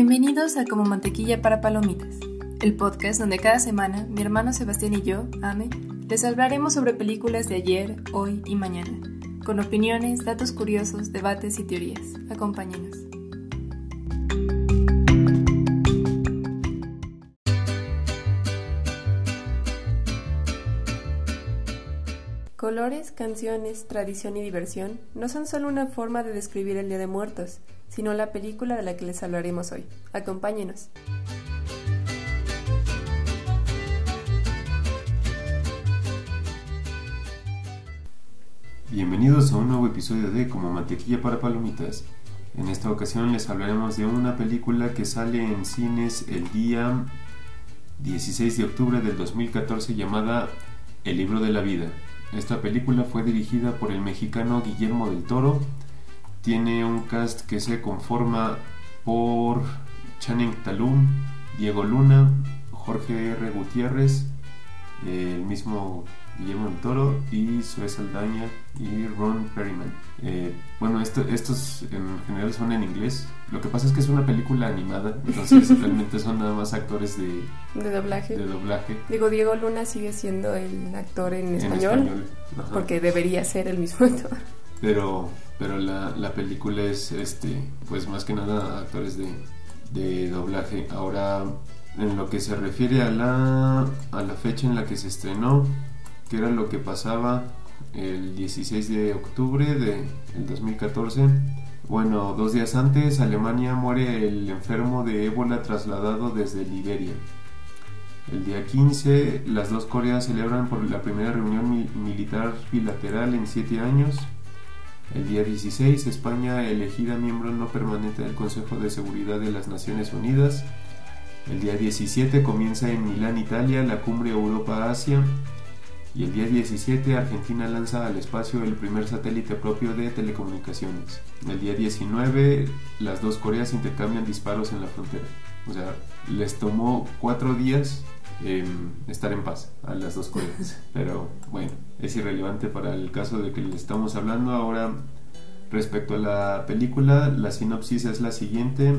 Bienvenidos a Como Mantequilla para Palomitas, el podcast donde cada semana mi hermano Sebastián y yo, Ame, les hablaremos sobre películas de ayer, hoy y mañana, con opiniones, datos curiosos, debates y teorías. Acompáñenos. Colores, canciones, tradición y diversión no son solo una forma de describir el Día de Muertos, sino la película de la que les hablaremos hoy. Acompáñenos. Bienvenidos a un nuevo episodio de Como Mantequilla para Palomitas. En esta ocasión les hablaremos de una película que sale en cines el día 16 de octubre del 2014 llamada El libro de la vida. Esta película fue dirigida por el mexicano Guillermo del Toro. Tiene un cast que se conforma por Channing Talum, Diego Luna, Jorge R. Gutiérrez, el mismo Guillermo del Toro y Suez Saldaña y Ron Perryman. Eh, bueno, esto, estos en general son en inglés. Lo que pasa es que es una película animada, entonces realmente son nada más actores de, De doblaje. de doblaje. Digo, Diego Luna sigue siendo el actor en en español, porque debería ser el mismo actor. Pero, pero la, la película es, este, pues más que nada actores de, de doblaje. Ahora, en lo que se refiere a la, a la fecha en la que se estrenó, que era lo que pasaba el 16 de octubre de el 2014. Bueno, dos días antes, Alemania muere el enfermo de ébola trasladado desde Liberia. El día 15, las dos Coreas celebran por la primera reunión mi- militar bilateral en siete años. El día 16, España elegida miembro no permanente del Consejo de Seguridad de las Naciones Unidas. El día 17 comienza en Milán, Italia, la cumbre Europa-Asia. Y el día 17, Argentina lanza al espacio el primer satélite propio de telecomunicaciones. El día 19, las dos Coreas intercambian disparos en la frontera. O sea, les tomó cuatro días em, estar en paz a las dos Coreas. Pero bueno, es irrelevante para el caso de que le estamos hablando. Ahora, respecto a la película, la sinopsis es la siguiente.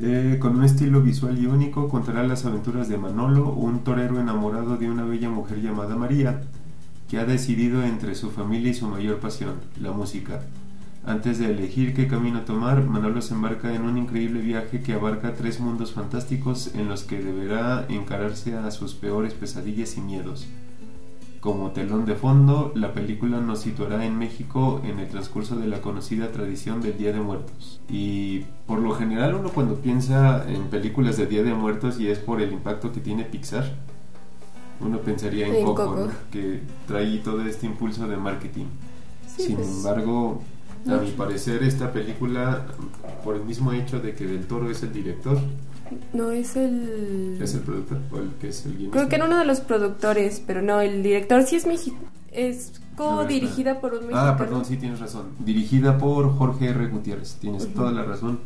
Eh, con un estilo visual y único, contará las aventuras de Manolo, un torero enamorado de una bella mujer llamada María, que ha decidido entre su familia y su mayor pasión, la música. Antes de elegir qué camino tomar, Manolo se embarca en un increíble viaje que abarca tres mundos fantásticos en los que deberá encararse a sus peores pesadillas y miedos. Como telón de fondo, la película nos situará en México en el transcurso de la conocida tradición del Día de Muertos. Y por lo general uno cuando piensa en películas de Día de Muertos y es por el impacto que tiene Pixar, uno pensaría en, En Coco, Coco. ¿no? que trae todo este impulso de marketing. Sí, Sin pues, embargo, a mi parecer esta película, por el mismo hecho de que Del Toro es el director, No es el... es el productor, o el que es el guionista. Creo que era uno de los productores, pero no, el director sí es mexicano. Es co-dirigida por un mexicano. Ah, perdón, sí tienes razón. Dirigida por Jorge R. Gutiérrez. Tienes toda la razón.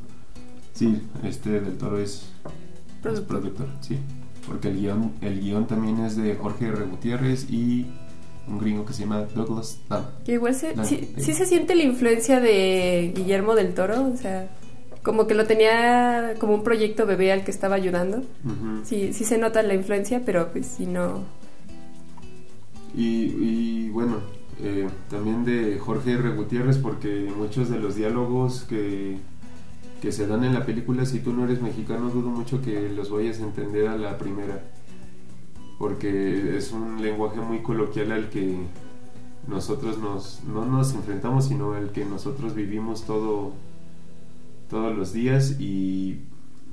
Sí, este del Toro es es Productor. productor, sí. Porque el guion, el guion también es de Jorge R. Gutiérrez y un gringo que se llama Douglas Dunn. Que igual se, No, sí, sí. se siente la influencia de Guillermo del Toro, o sea, como que lo tenía como un proyecto bebé al que estaba ayudando. Ujú. Sí, sí se nota la influencia, pero pues si no... Y, y, bueno, eh, también de Jorge R. Gutiérrez, porque muchos de los diálogos que, que se dan en la película, si tú no eres mexicano, dudo mucho que los vayas a entender a la primera. Porque es un lenguaje muy coloquial al que nosotros nos, no nos enfrentamos, sino al que nosotros vivimos todo, todos los días y,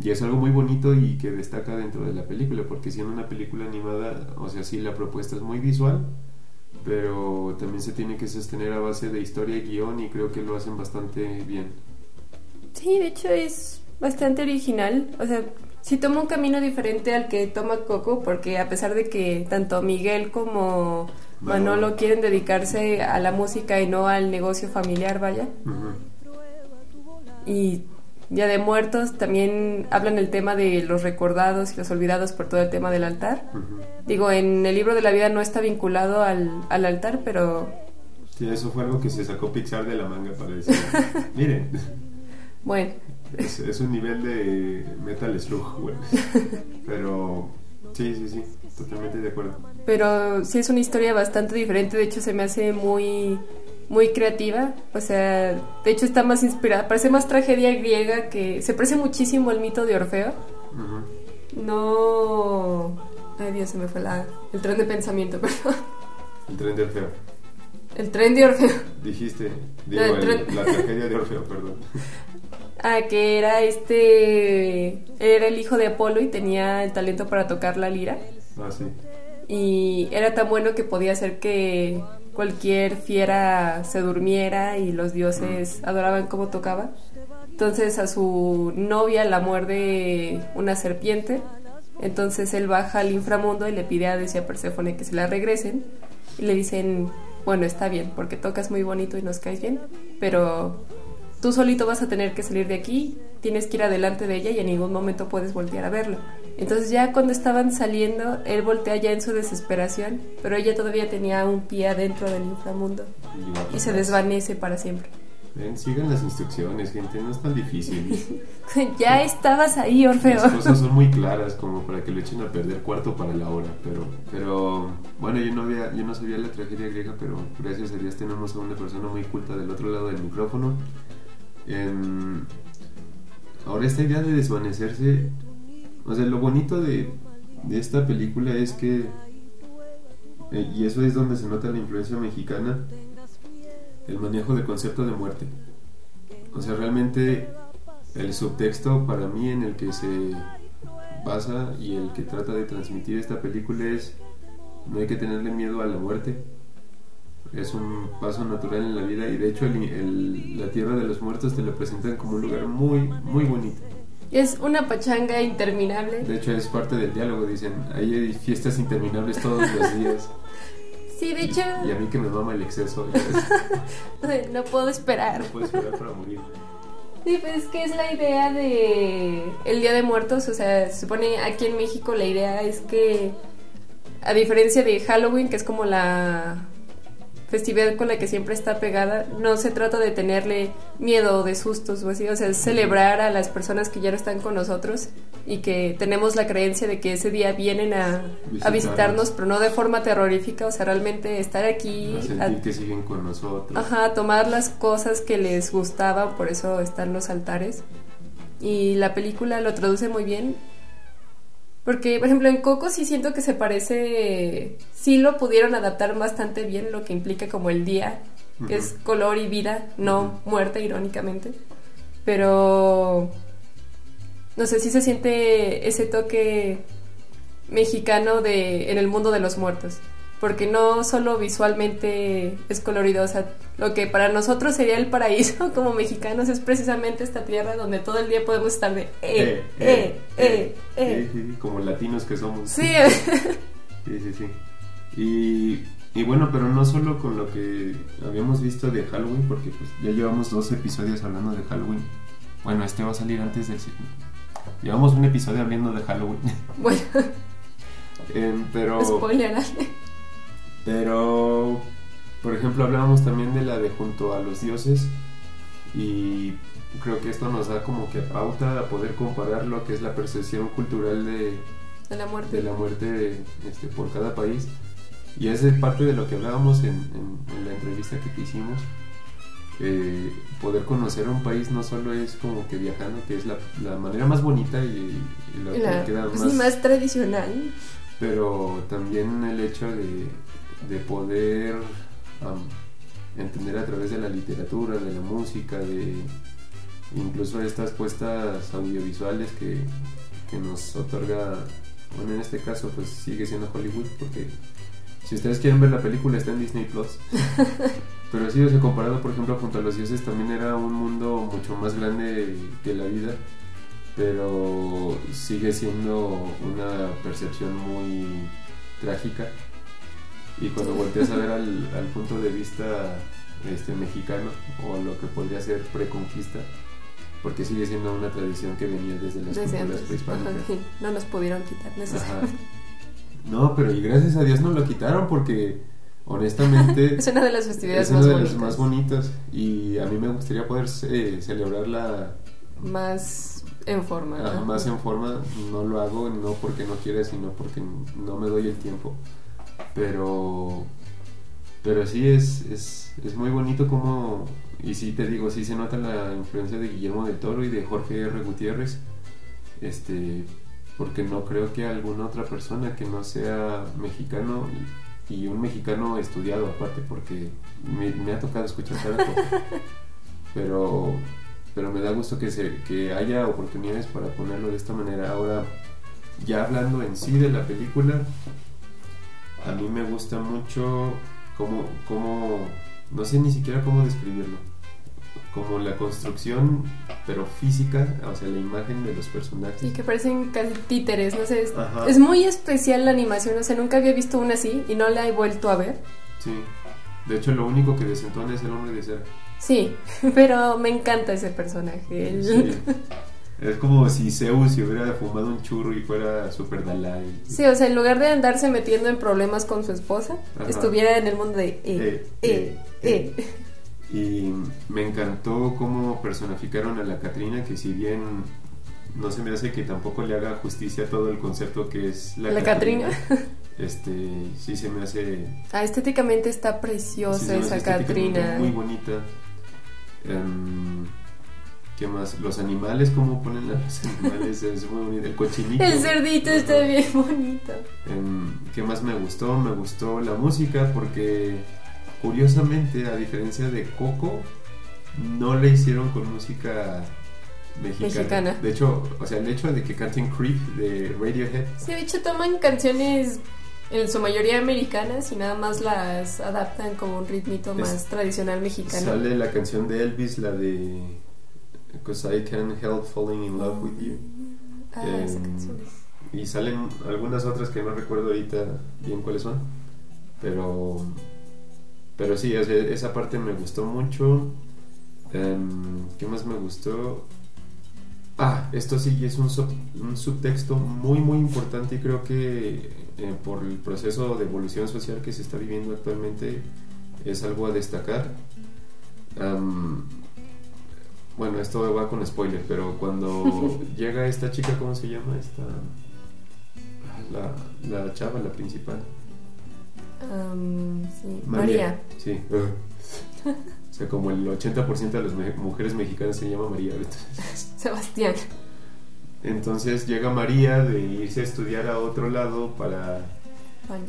es algo muy bonito y que destaca dentro de la película, porque siendo una película animada, o sea, sí, la propuesta es muy visual, pero también se tiene que sostener a base de historia y guion y creo que lo hacen bastante bien. Sí, de hecho es bastante original, o sea, sí toma un camino diferente al que toma Coco, porque a pesar de que tanto Miguel como Manolo. Manolo quieren dedicarse a la música y no al negocio familiar, vaya, y Día de Muertos también hablan el tema de los recordados y los olvidados por todo el tema del altar. Digo, en el libro de la vida no está vinculado al, al altar, pero Sí, eso fue algo que se sacó Pixar de la manga para decir, miren, Bueno. Es, es un nivel de Metal Slug, güey. Pero sí, sí, sí, totalmente de acuerdo. Pero sí es una historia bastante diferente, de hecho se me hace muy muy creativa, o sea, de hecho está más inspirada, parece más tragedia griega que se parece muchísimo al mito de Orfeo. No, ay Dios, se me fue la, el tren de pensamiento, perdón. El tren de Orfeo. El tren de Orfeo. Dijiste, digo, el el, la tragedia de Orfeo, perdón. Ah, que era este, era el hijo de Apolo y tenía el talento para tocar la lira. Ah, sí. Y era tan bueno que podía hacer que cualquier fiera se durmiera y los dioses adoraban cómo tocaba. Entonces a su novia la muerde una serpiente. Entonces él baja al inframundo y le pide a Hades y a Perséfone que se la regresen. Y le dicen, bueno, está bien, porque tocas muy bonito y nos caes bien, pero tú solito vas a tener que salir de aquí, tienes que ir adelante de ella y en ningún momento puedes voltear a verlo. Entonces ya cuando estaban saliendo, él voltea ya en su desesperación, pero ella todavía tenía un pie adentro del inframundo y se desvanece para siempre. Ven, sigan las instrucciones, gente, no es tan difícil. ya estabas ahí, Orfeo. Las cosas son muy claras como para que lo echen a perder cuarto para la hora, pero pero bueno, yo no había yo no sabía la tragedia griega, pero gracias a Dios tenemos a una persona muy culta del otro lado del micrófono. Ahora esta idea de desvanecerse o sea, lo bonito de, esta película es que, eh, y eso es donde se nota la influencia mexicana, el manejo del concepto de muerte. O sea, realmente el subtexto para mí en el que se basa y el que trata de transmitir esta película es no hay que tenerle miedo a la muerte. Es un paso natural en la vida y de hecho la Tierra de los Muertos te lo presentan como un lugar muy, muy bonito. Es una pachanga interminable. De hecho, es parte del diálogo, dicen. Ahí hay fiestas interminables todos los días. Sí, de hecho. Y, a mí que me mama el exceso. no puedo esperar. No puedo esperar para morir. Sí, pues es que es la idea de el Día de Muertos, o sea, se supone aquí en México la idea es que a diferencia de Halloween, que es como la festividad con la que siempre está pegada, no se trata de tenerle miedo o de sustos o así, o sea, es celebrar a las personas que ya no están con nosotros y que tenemos la creencia de que ese día vienen a, visitarnos, pero no de forma terrorífica, o sea, realmente estar aquí. A sentir que siguen con nosotros. Ajá, tomar las cosas que les gustaban, por eso están los altares. Y la película lo traduce muy bien porque, por ejemplo, en Coco sí siento que se parece, sí lo pudieron adaptar bastante bien, lo que implica como el día, que es color y vida, no muerte, irónicamente. Pero, no sé, sí se siente ese toque mexicano de, en el mundo de los muertos porque no solo visualmente es colorido, o sea, lo que para nosotros sería el paraíso como mexicanos es precisamente esta tierra donde todo el día podemos estar de eh, eh, eh, eh, como latinos que somos. Sí. sí, sí, sí. Y, y, bueno, pero no solo con lo que habíamos visto de Halloween, porque pues ya llevamos dos episodios hablando de Halloween. Bueno, este va a salir antes del... Llevamos un episodio hablando de Halloween. Bueno. pero... Spoiler. Pero, por ejemplo, hablábamos también de la de junto a los dioses y creo que esto nos da como que pauta a poder comparar lo que es la percepción cultural de, de la muerte, de la muerte este, por cada país. Y es parte de lo que hablábamos en, la entrevista que hicimos. Eh, poder conocer un país no solo es como que viajando, que es la, la manera más bonita y, lo que queda pues más, más tradicional. Pero también el hecho de, de poder entender a través de la literatura, de la música, de incluso estas puestas audiovisuales que, que nos otorga, bueno, en este caso pues sigue siendo Hollywood porque si ustedes quieren ver la película está en Disney Plus. Pero sí, o comparado por ejemplo junto a los dioses también era un mundo mucho más grande que la vida, pero sigue siendo una percepción muy trágica y cuando volteas a ver al, al punto de vista este, mexicano o lo que podría ser preconquista, porque sigue siendo una tradición que venía desde las culturas prehispánicas. no nos pudieron quitar No, pero y gracias a Dios no lo quitaron porque honestamente es una de las festividades es una de las más bonitas y a mí me gustaría poder eh, celebrarla más en forma. Ah, ¿no? más en forma no lo hago no porque no quiera sino porque no me doy el tiempo pero pero sí es, es, es muy bonito como y sí te digo sí se nota la influencia de Guillermo del Toro y de Jorge R. Gutiérrez este porque no creo que alguna otra persona que no sea mexicano y un mexicano estudiado aparte porque me, me ha tocado escuchar cada cosa pero pero me da gusto que, se, que haya oportunidades para ponerlo de esta manera. Ahora, ya hablando en sí de la película, a mí me gusta mucho cómo, cómo no sé ni siquiera cómo describirlo, como la construcción, pero física, o sea, la imagen de los personajes. Y que parecen casi títeres, no sé, es, es muy especial la animación, o sea, nunca había visto una así y no la he vuelto a ver. Sí, de hecho lo único que desentona es el hombre de cera. Sí, pero me encanta ese personaje. el- Sí. Es como si Zeus se hubiera fumado un churro y fuera super Dalai. Sí, o sea, en lugar de andarse metiendo en problemas con su esposa, Ajá. estuviera en el mundo de eh, Eh, eh, eh, eh. Y me encantó cómo personificaron a la Catrina, que si bien no se me hace que tampoco le haga justicia a todo el concepto que es la, La Catrina. este, sí se me hace... Ah, estéticamente está sí preciosa hace esa Catrina. Muy bonita. Em, ¿Qué más? Los animales, cómo ponen a los animales, es muy bonito. El cochinito. El cerdito Ajá. está bien bonito. Em, ¿Qué más me gustó? Me gustó la música porque curiosamente, a diferencia de Coco, no le hicieron con música mexicana. Mexicana. De hecho, o sea, el hecho de que canten Creep de Radiohead, Sí, de hecho toman canciones en su mayoría americanas y nada más las adaptan como un ritmito Es- más tradicional mexicano. sale la canción de Elvis, la de Cause I Can't Help Falling in Love with You. Ah, esa Em, canción es- Y salen algunas otras que no recuerdo ahorita bien cuáles son. Pero. Pero sí, esa parte me gustó mucho. Em, ¿Qué más me gustó? Ah, esto sí es un, sub- un subtexto muy, muy importante y creo que eh, por el proceso de evolución social que se está viviendo actualmente es algo a destacar. Am, bueno, esto va con spoiler, pero cuando llega esta chica, ¿cómo se llama? Esta, la, la chava, la principal. Am, sí. María. Sí. O sea, como el 80% de las me- mujeres mexicanas se llama María. Sebastián. Entonces llega María de irse a estudiar a otro lado para Baño.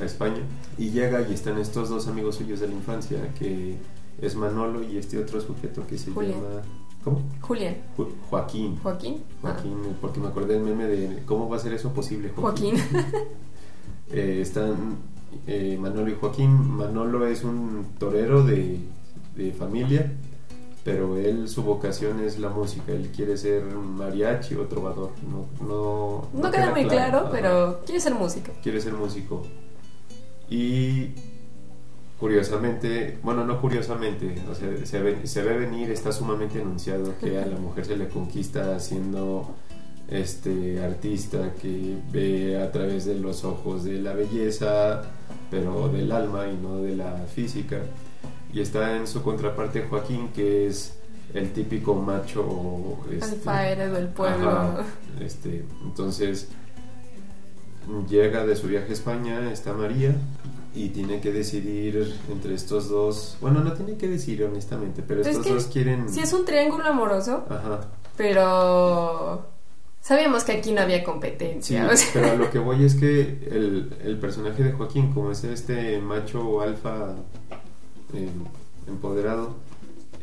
a España y llega y están estos dos amigos suyos de la infancia que es Manolo y este otro sujeto que se Julián. llama ¿cómo? Julián. Ju- Joaquín. Joaquín. Ah, Joaquín, porque me acordé del meme de cómo va a ser eso posible, Joaquín. Eh, están eh, Manolo y Joaquín. Manolo es un torero de, de familia, pero él su vocación es la música. Él quiere ser mariachi o trovador. No, no, No queda muy claro, Ajá. pero quiere ser música. quiere ser músico. Y curiosamente, bueno, no curiosamente, o sea, se, ve, se ve venir, está sumamente anunciado que a la mujer se le conquista siendo este artista que ve a través de los ojos de la belleza, pero del alma y no de la física. Y está en su contraparte Joaquín, que es el típico macho este, del pueblo. Ajá, este, entonces llega de su viaje a España, está María y tiene que decidir entre estos dos. Bueno, no tiene que decidir honestamente, pero Pero es estos que dos quieren. Sí, es un triángulo amoroso, Ajá. pero sabíamos que aquí no había Sí, competencia. o sea, pero lo que voy es que el, el personaje de Joaquín, como es este macho alfa eh, empoderado,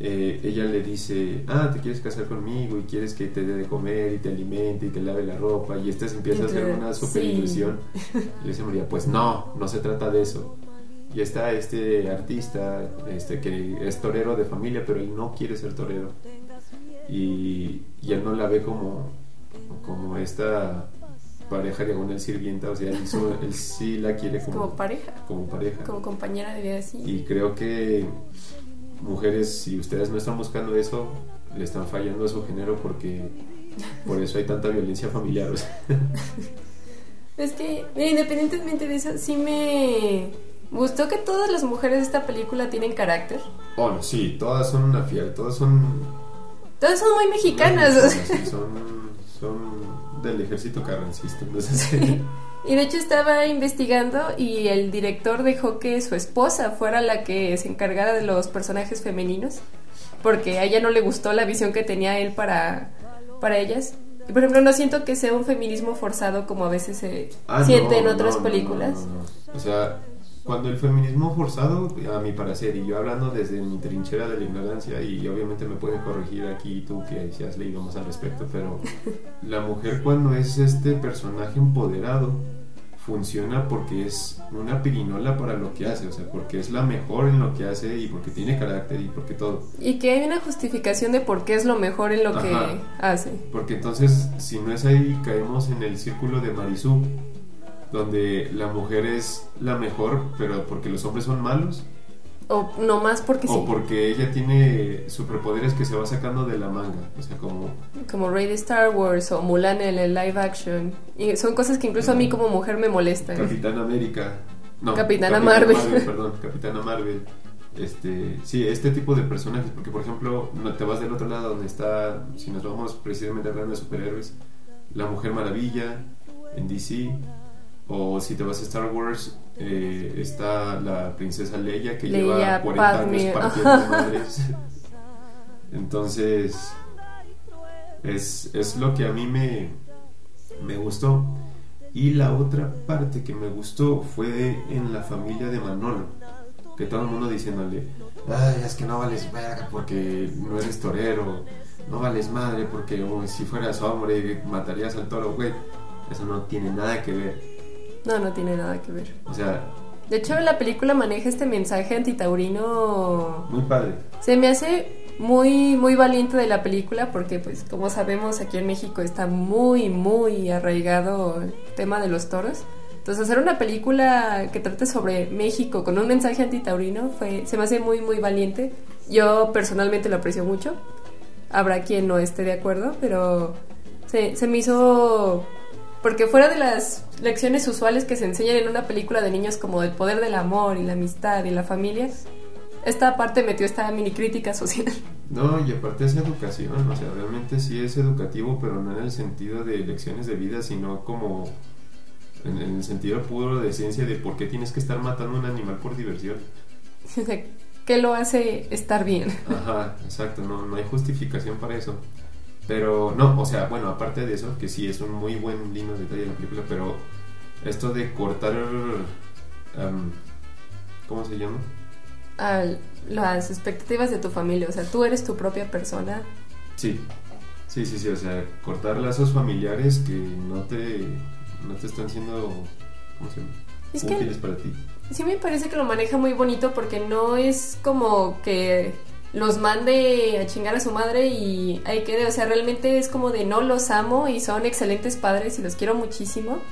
eh, ella le dice, ah, te quieres casar conmigo y quieres que te dé de comer y te alimente y te lave la ropa y esta se empieza a hacer Entonces, una super sí. ilusión. Y le dice María, pues no, no se trata de eso. Y está este artista este, que es torero de familia, pero él no quiere ser torero. Y, y él no la ve como, como esta pareja diagonal sirvienta, o sea, él, su- él sí la quiere como, como pareja, como pareja. como compañera de vida así. Y creo que mujeres, si ustedes no están buscando eso, le están fallando a su género porque por eso hay tanta violencia familiar. o sea. Es que, mira, independientemente de eso, sí me gustó que todas las mujeres de esta película tienen carácter. Oh, no, sí, todas son una fiel, todas son... Todas son muy mexicanas. No, sí, son, son del ejército carrancista. Entonces, Y de hecho estaba investigando y el director dejó que su esposa fuera la que se encargara de los personajes femeninos, porque a ella no le gustó la visión que tenía él para, para ellas. Y por ejemplo, no siento que sea un feminismo forzado como a veces se Ah, siente no, en otras no, no, películas. O sea, cuando el feminismo forzado, a mi parecer, y yo hablando desde mi trinchera de la ignorancia, y obviamente me puede corregir aquí tú que si has leído más al respecto, pero la mujer cuando es este personaje empoderado, funciona porque es una pirinola para lo que hace, o sea, porque es la mejor en lo que hace y porque tiene carácter y porque todo. Y que hay una justificación de por qué es lo mejor en lo Ajá. que hace. Porque entonces, si no es ahí, caemos en el círculo de Marisú, donde la mujer es la mejor, pero porque los hombres son malos, O no más porque sí. o porque ella tiene superpoderes que se va sacando de la manga, o sea, como Como Rey de Star Wars o Mulan en el live action. Y son cosas que incluso a mí como mujer me molestan. Capitán América, no, Capitana Marvel. perdón, Capitana Marvel. Este, sí, este tipo de personajes, porque por ejemplo, no te vas del otro lado donde está, si nos vamos precisamente hablando de superhéroes, la Mujer Maravilla en DC, o si te vas a Star Wars, eh, está la princesa Leia que lleva Leia, 40 Padme, años partiendo madres. Entonces, es, es lo que a mí me, me gustó. Y la otra parte que me gustó fue en la familia de Manolo, que todo el mundo diciéndole, ay, es que no vales verga porque no eres torero, no vales madre porque si fueras hombre matarías al toro, güey. Eso no tiene nada que ver. No, no tiene nada que ver. O sea, De hecho, la película maneja este mensaje antitaurino. muy padre. Se me hace muy, muy valiente de la película porque, pues, como sabemos, aquí en México está muy, muy arraigado el tema de los toros. Entonces, hacer una película que trate sobre México con un mensaje antitaurino fue, se me hace muy, muy valiente. Yo personalmente lo aprecio mucho. Habrá quien no esté de acuerdo, pero se, se me hizo... Porque fuera de las lecciones usuales que se enseñan en una película de niños como el poder del amor y la amistad y la familia, esta parte metió esta mini crítica social. No, y aparte es educación, o sea, realmente sí es educativo, pero no en el sentido de lecciones de vida, sino como en, en el sentido puro de ciencia de por qué tienes que estar matando a un animal por diversión. ¿Qué lo hace estar bien? Ajá, exacto, no, no hay justificación para eso. Pero no, o sea, bueno, aparte de eso, que sí es un muy buen lindo detalle de la película, pero esto de cortar, em, ¿cómo se llama? A las expectativas de tu familia. O sea, tú eres tu propia persona. Sí, sí, sí, sí, o sea, cortar lazos familiares que no te, no te están siendo, ¿cómo se llama? Es que- Útiles para ti. Sí me parece que lo maneja muy bonito porque no es como que los mande a chingar a su madre y ahí quede. O sea, realmente es como de no los amo y son excelentes padres y los quiero muchísimo.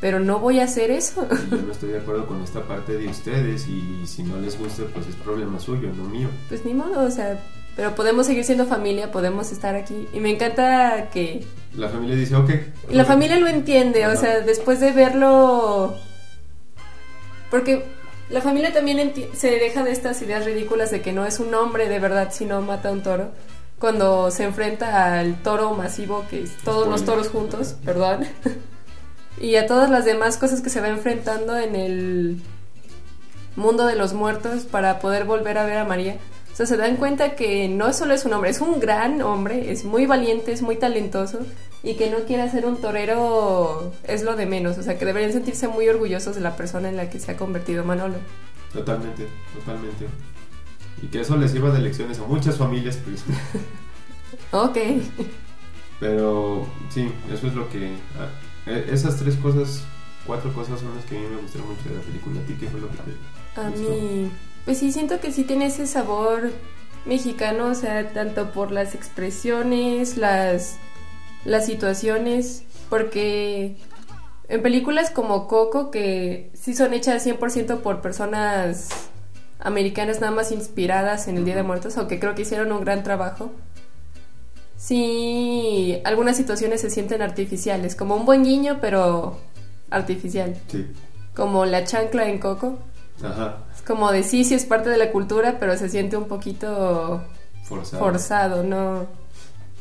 Pero no voy a hacer eso. Y yo no estoy de acuerdo con esta parte de ustedes y si no les gusta, pues es problema suyo, no mío. Pues ni modo, o sea, pero podemos seguir siendo familia, podemos estar aquí. Y me encanta que La familia dice, ok. La ok. familia lo entiende, o sea, después de verlo... Porque la familia también se deja de estas ideas ridículas de que no es un hombre de verdad si no mata a un toro. Cuando se enfrenta al toro masivo, que es todos los toros juntos, perdón. y a todas las demás cosas que se va enfrentando en el mundo de los muertos para poder volver a ver a María. O sea, se dan cuenta que no solo es un hombre, es un gran hombre, es muy valiente, es muy talentoso y que no quiere ser un torero es lo de menos. O sea, que deberían sentirse muy orgullosos de la persona en la que se ha convertido Manolo. Totalmente, totalmente. Y que eso les sirva de lecciones a muchas familias, pues. Ok. Pero sí, eso es lo que... ah, e- esas tres cosas, cuatro cosas son las que a mí me gustaron mucho de la película. ¿A ti qué fue lo que te A gustó? mí, pues sí, siento que sí tiene ese sabor mexicano, o sea, tanto por las expresiones, las, las situaciones, porque en películas como Coco, que sí son hechas 100% por personas americanas nada más inspiradas en el Día de Muertos, aunque creo que hicieron un gran trabajo. Sí, algunas situaciones se sienten artificiales, como un buen guiño, pero artificial, Sí, como la chancla en Coco. ajá, Es como de sí, sí es parte de la cultura, pero se siente un poquito forzado. forzado, ¿no?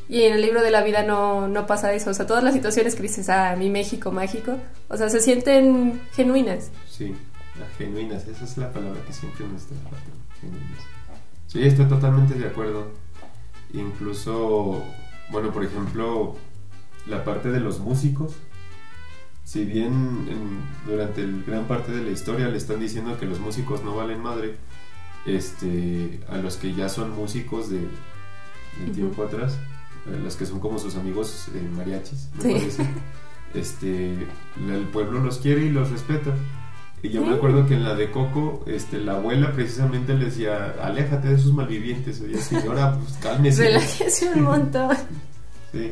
Y en el libro de la vida no, no pasa eso. O sea, todas las situaciones que dices, ah, mi México mágico, o sea, se sienten genuinas. Sí, genuinas, esa es la palabra que siempre nuestra parte, genuinas. Sí, estoy totalmente de acuerdo. Incluso, bueno, por ejemplo, la parte de los músicos. Si bien en- durante el gran parte de la historia le están diciendo que los músicos no valen madre, este, a los que ya son músicos de, de tiempo atrás, a los que son como sus amigos eh, mariachis, me Sí. parece, este, el pueblo los quiere y los respeta. Y yo Sí. me acuerdo que en la de Coco, este, la abuela precisamente le decía, aléjate de esos malvivientes. Oye, señora, pues cálmese. Relájese un montón. Sí.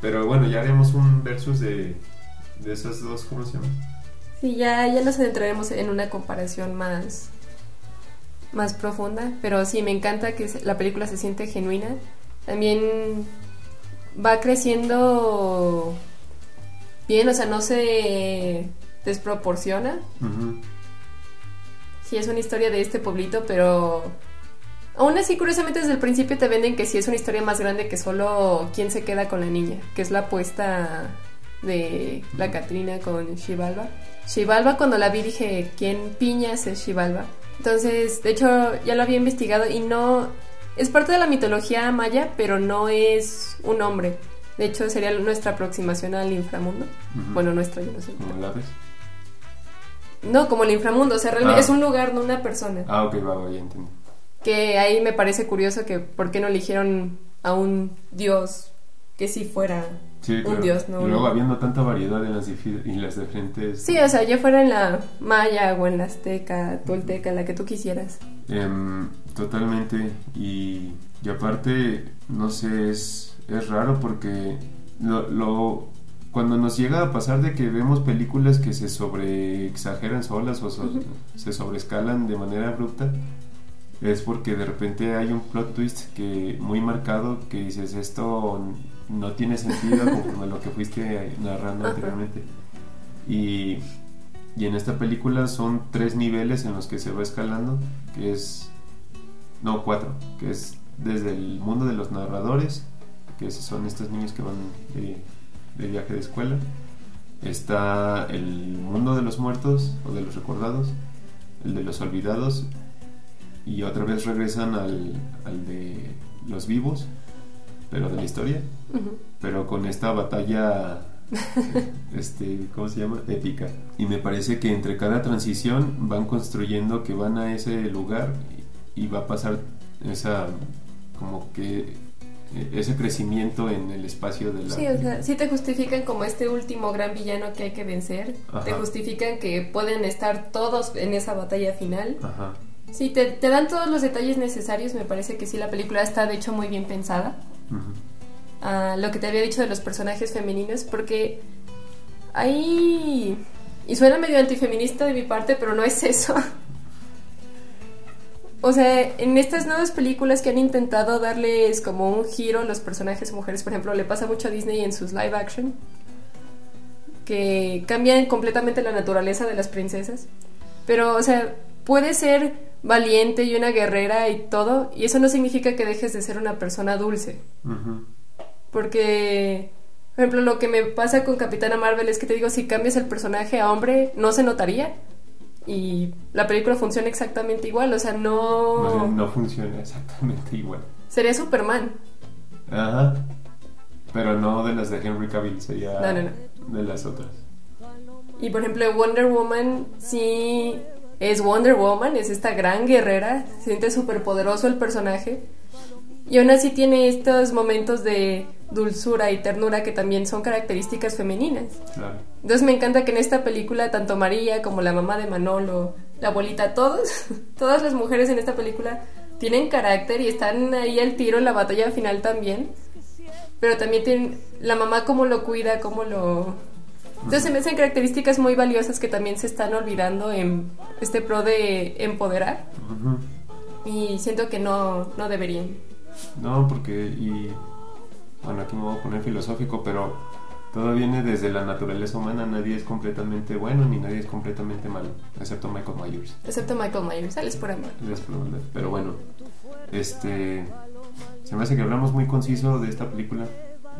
Pero bueno, ya haremos un versus de, de esas dos, ¿cómo se llaman? Sí, ya, ya nos adentraremos en una comparación más, más profunda, pero sí, me encanta que la película se siente genuina. También va creciendo bien, o sea, no se desproporciona. Ujú. Sí, es una historia de este pueblito, pero aún así, curiosamente, desde el principio te venden que sí es una historia más grande que solo quién se queda con la niña, que es la apuesta de la Catrina con Shivalba. Shivalba, cuando la vi, dije, ¿quién piñas es Shivalba? Entonces, de hecho, ya lo había investigado y no. Es parte de la mitología maya, pero no es un hombre. De hecho, sería nuestra aproximación al inframundo. Bueno, nuestra, yo no sé. ¿Cómo la ves? No, como el inframundo, o sea, realmente Ah. es un lugar, no una persona. Ah, ok, va, ya entendí. Que ahí me parece curioso que por qué no eligieron a un dios que sí fuera Sí, un dios, ¿no? Y luego habiendo tanta variedad en las, en las diferentes... Sí, o sea, ya fuera en la maya o en la azteca, tolteca, la que tú quisieras. Em, totalmente. Y, y aparte, no sé, es, es raro porque lo, lo- cuando nos llega a pasar de que vemos películas que se sobre exageran solas o so- se sobrescalan de manera abrupta, es porque de repente hay un plot twist que muy marcado que dices esto no tiene sentido conforme lo que fuiste narrando anteriormente. Y, y en esta película son tres niveles en los que se va escalando, que es... No, cuatro, que es desde el mundo de los narradores, que son estos niños que van de, de viaje de escuela. Está el mundo de los muertos o de los recordados, el de los olvidados, y otra vez regresan al, al de los vivos, pero de la historia, pero con esta batalla, este, ¿cómo se llama? Épica. Y me parece que entre cada transición van construyendo que van a ese lugar y, va a pasar esa, como que, eh, ese crecimiento en el espacio de la... Sí, o sea, sí te justifican como este último gran villano que hay que vencer. Ajá. Te justifican que pueden estar todos en esa batalla final. Ajá. Sí, te, te dan todos los detalles necesarios. Me parece que sí, la película está de hecho muy bien pensada. A lo que te había dicho de los personajes femeninos, porque ahí... Y suena medio antifeminista de mi parte, pero no es eso. O sea, en estas nuevas películas que han intentado darles como un giro a los personajes mujeres, por ejemplo, le pasa mucho a Disney en sus live action, que cambian completamente la naturaleza de las princesas. Pero, o sea, puede ser valiente y una guerrera y todo, y eso no significa que dejes de ser una persona dulce. Porque, por ejemplo, lo que me pasa con Capitana Marvel es que te digo, si cambias el personaje a hombre, no se notaría. Y la película funciona exactamente igual, o sea, no... No funciona exactamente igual. Sería Superman. Ajá. Pero no de las de Henry Cavill, sería No, no, no. de las otras. Y por ejemplo, Wonder Woman sí es Wonder Woman, es esta gran guerrera, se siente súper poderoso el personaje. Y aún así tiene estos momentos de dulzura y ternura que también son características femeninas. Claro. Entonces me encanta que en esta película tanto María como la mamá de Manolo, la abuelita, todos, todas las mujeres en esta película tienen carácter y están ahí al tiro en la batalla final también. Pero también tienen la mamá cómo lo cuida, cómo lo... Entonces se me hacen características muy valiosas que también se están olvidando en este pro de empoderar y siento que no, no deberían. No, porque, y bueno, aquí me voy a poner filosófico, pero todo viene desde la naturaleza humana. Nadie es completamente bueno ni nadie es completamente malo, excepto Michael Myers. Excepto Michael Myers, sales por amor. Es probable. Pero bueno, este. Se me hace que hablamos muy conciso de esta película.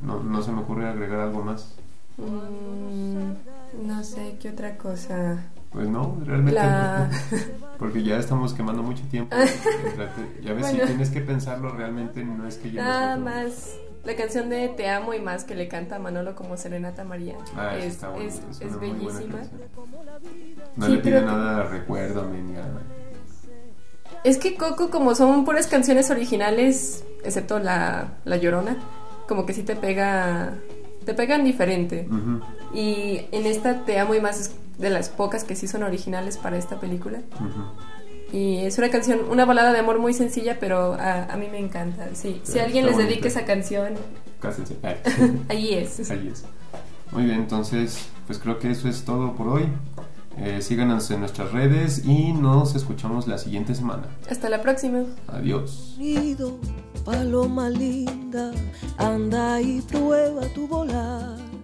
No, no se me ocurre agregar algo más. Mm, no sé, ¿qué otra cosa? Pues no, realmente La- no. Porque ya estamos quemando mucho tiempo. Ya ves, Bueno. si tienes que pensarlo realmente, no es que ya Nada más. La canción de Te amo y más que le canta a Manolo como Serenata María. Ah, es, está es- es es bellísima. No Sí, le pide pero- nada a recuérdame ni a... Es que Coco, como son puras canciones originales, excepto la, la Llorona, como que sí te pega. Te pegan diferente. Ujú, Y en esta Te amo y más es de las pocas que sí son originales para esta película. Y es una canción, una balada de amor muy sencilla, pero a, a mí me encanta. Sí, si alguien les dedica esa canción, Cásense. Allí es. Ahí es. Muy bien, entonces, pues creo que eso es todo por hoy. Eh, síganos en nuestras redes y nos escuchamos la siguiente semana. Hasta la próxima. Adiós. Paloma linda, anda y prueba tu volar.